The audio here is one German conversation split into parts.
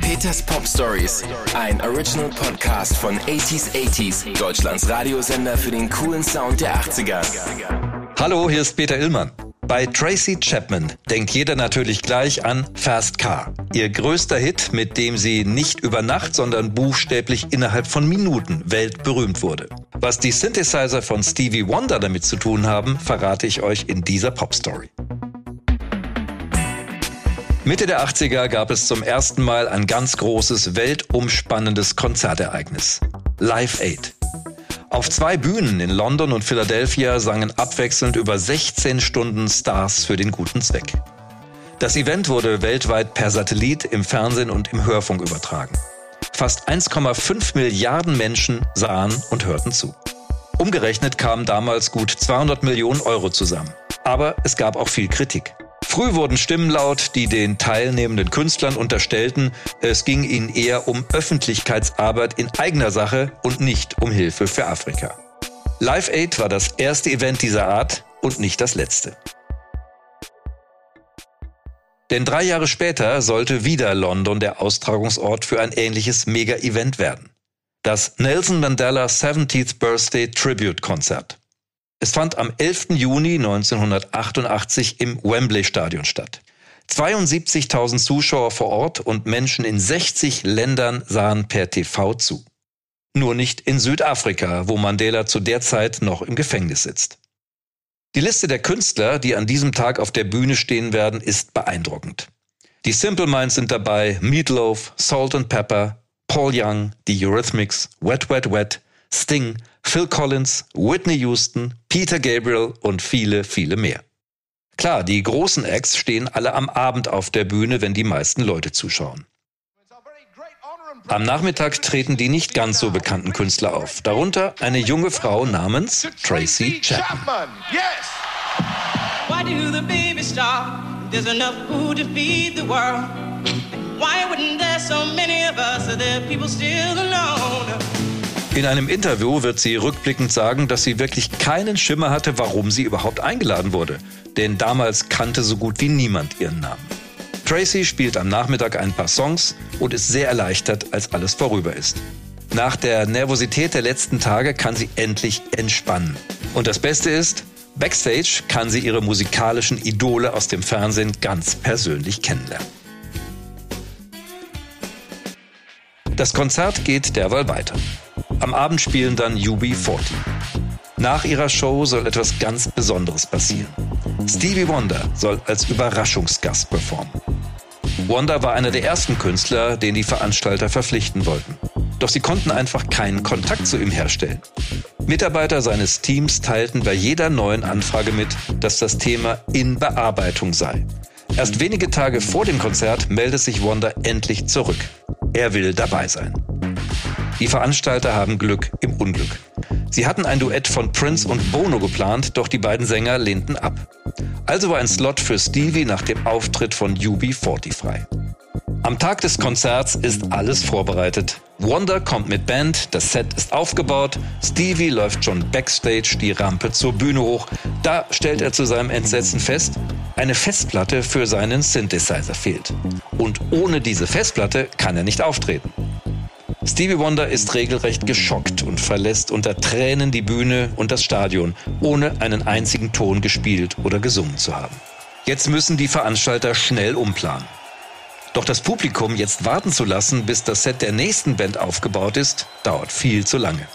Peters Pop Stories, ein Original Podcast von 80s 80s, Deutschlands Radiosender für den coolen Sound der 80er. Hallo, hier ist Peter Illmann. Bei Tracy Chapman denkt jeder natürlich gleich an Fast Car. Ihr größter Hit, mit dem sie nicht über Nacht, sondern buchstäblich innerhalb von Minuten weltberühmt wurde. Was die Synthesizer von Stevie Wonder damit zu tun haben, verrate ich euch in dieser Pop-Story. Mitte der 80er gab es zum ersten Mal ein ganz großes, weltumspannendes Konzertereignis. Live Aid. Auf zwei Bühnen in London und Philadelphia sangen abwechselnd über 16 Stunden Stars für den guten Zweck. Das Event wurde weltweit per Satellit, im Fernsehen und im Hörfunk übertragen. Fast 1,5 Milliarden Menschen sahen und hörten zu. Umgerechnet kamen damals gut 200 Millionen Euro zusammen. Aber es gab auch viel Kritik. Früh wurden Stimmen laut, die den teilnehmenden Künstlern unterstellten, es ging ihnen eher um Öffentlichkeitsarbeit in eigener Sache und nicht um Hilfe für Afrika. Live Aid war das erste Event dieser Art und nicht das letzte. Denn drei Jahre später sollte wieder London der Austragungsort für ein ähnliches Mega-Event werden. Das Nelson Mandela 70th Birthday Tribute Konzert. Es fand am 11. Juni 1988 im Wembley Stadion statt. 72.000 Zuschauer vor Ort und Menschen in 60 Ländern sahen per TV zu. Nur nicht in Südafrika, wo Mandela zu der Zeit noch im Gefängnis sitzt. Die Liste der Künstler, die an diesem Tag auf der Bühne stehen werden, ist beeindruckend. Die Simple Minds sind dabei, Meatloaf, Salt and Pepper, Paul Young, die Eurythmics, Wet Wet Wet, Sting, Phil Collins, Whitney Houston, Peter Gabriel und viele, viele mehr. Klar, die großen Acts stehen alle am Abend auf der Bühne, wenn die meisten Leute zuschauen. Am Nachmittag treten die nicht ganz so bekannten Künstler auf, darunter eine junge Frau namens Tracy Chapman. Why wouldn't there so many of us? Are there people still alone? In einem Interview wird sie rückblickend sagen, dass sie wirklich keinen Schimmer hatte, warum sie überhaupt eingeladen wurde. Denn damals kannte so gut wie niemand ihren Namen. Tracy spielt am Nachmittag ein paar Songs und ist sehr erleichtert, als alles vorüber ist. Nach der Nervosität der letzten Tage kann sie endlich entspannen. Und das Beste ist, backstage kann sie ihre musikalischen Idole aus dem Fernsehen ganz persönlich kennenlernen. Das Konzert geht derweil weiter. Am Abend spielen dann UB40. Nach ihrer Show soll etwas ganz Besonderes passieren. Stevie Wonder soll als Überraschungsgast performen. Wonder war einer der ersten Künstler, den die Veranstalter verpflichten wollten. Doch sie konnten einfach keinen Kontakt zu ihm herstellen. Mitarbeiter seines Teams teilten bei jeder neuen Anfrage mit, dass das Thema in Bearbeitung sei. Erst wenige Tage vor dem Konzert meldet sich Wonder endlich zurück. Er will dabei sein. Die Veranstalter haben Glück im Unglück. Sie hatten ein Duett von Prince und Bono geplant, doch die beiden Sänger lehnten ab. Also war ein Slot für Stevie nach dem Auftritt von UB40 frei. Am Tag des Konzerts ist alles vorbereitet. Wonder kommt mit Band, das Set ist aufgebaut, Stevie läuft schon backstage die Rampe zur Bühne hoch. Da stellt er zu seinem Entsetzen fest, eine Festplatte für seinen Synthesizer fehlt. Und ohne diese Festplatte kann er nicht auftreten. Stevie Wonder ist regelrecht geschockt und verlässt unter Tränen die Bühne und das Stadion, ohne einen einzigen Ton gespielt oder gesungen zu haben. Jetzt müssen die Veranstalter schnell umplanen. Doch das Publikum jetzt warten zu lassen, bis das Set der nächsten Band aufgebaut ist, dauert viel zu lange.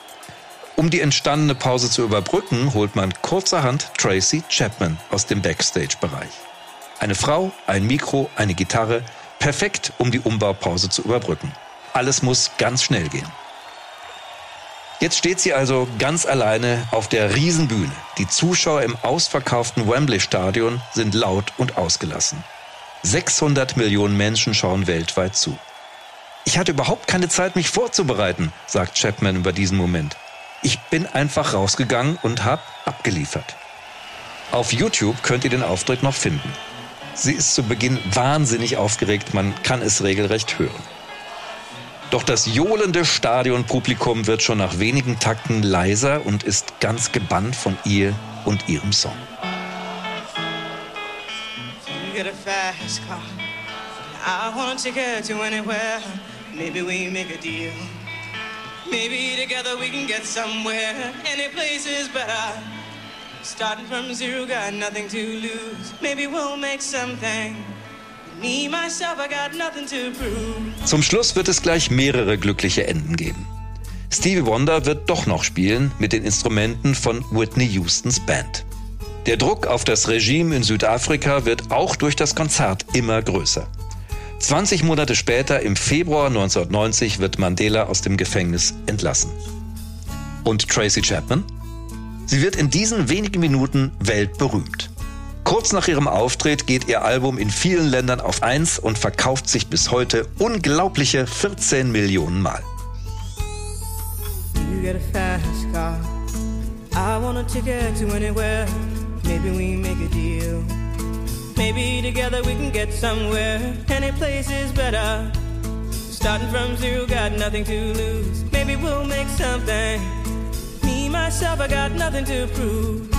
Um die entstandene Pause zu überbrücken, holt man kurzerhand Tracy Chapman aus dem Backstage-Bereich. Eine Frau, ein Mikro, eine Gitarre, perfekt, um die Umbaupause zu überbrücken. Alles muss ganz schnell gehen. Jetzt steht sie also ganz alleine auf der Riesenbühne. Die Zuschauer im ausverkauften Wembley Stadion sind laut und ausgelassen. 600 Millionen Menschen schauen weltweit zu. Ich hatte überhaupt keine Zeit, mich vorzubereiten, sagt Chapman über diesen Moment. Ich bin einfach rausgegangen und habe abgeliefert. Auf YouTube könnt ihr den Auftritt noch finden. Sie ist zu Beginn wahnsinnig aufgeregt, man kann es regelrecht hören. Doch das johlende Stadionpublikum wird schon nach wenigen Takten leiser und ist ganz gebannt von ihr und ihrem better. Starting from zero, got nothing to lose. Maybe we'll make something. Zum Schluss wird es gleich mehrere glückliche Enden geben. Stevie Wonder wird doch noch spielen mit den Instrumenten von Whitney Houstons Band. Der Druck auf das Regime in Südafrika wird auch durch das Konzert immer größer. 20 Monate später, im Februar 1990, wird Mandela aus dem Gefängnis entlassen. Und Tracy Chapman? Sie wird in diesen wenigen Minuten weltberühmt. Kurz nach ihrem Auftritt geht ihr Album in vielen Ländern auf 1 und verkauft sich bis heute unglaubliche 14 Millionen Mal. Maybe together we can get somewhere. Any place is better. Starting from zero, got nothing to lose. Maybe we'll make something. Me, myself, I got nothing to prove.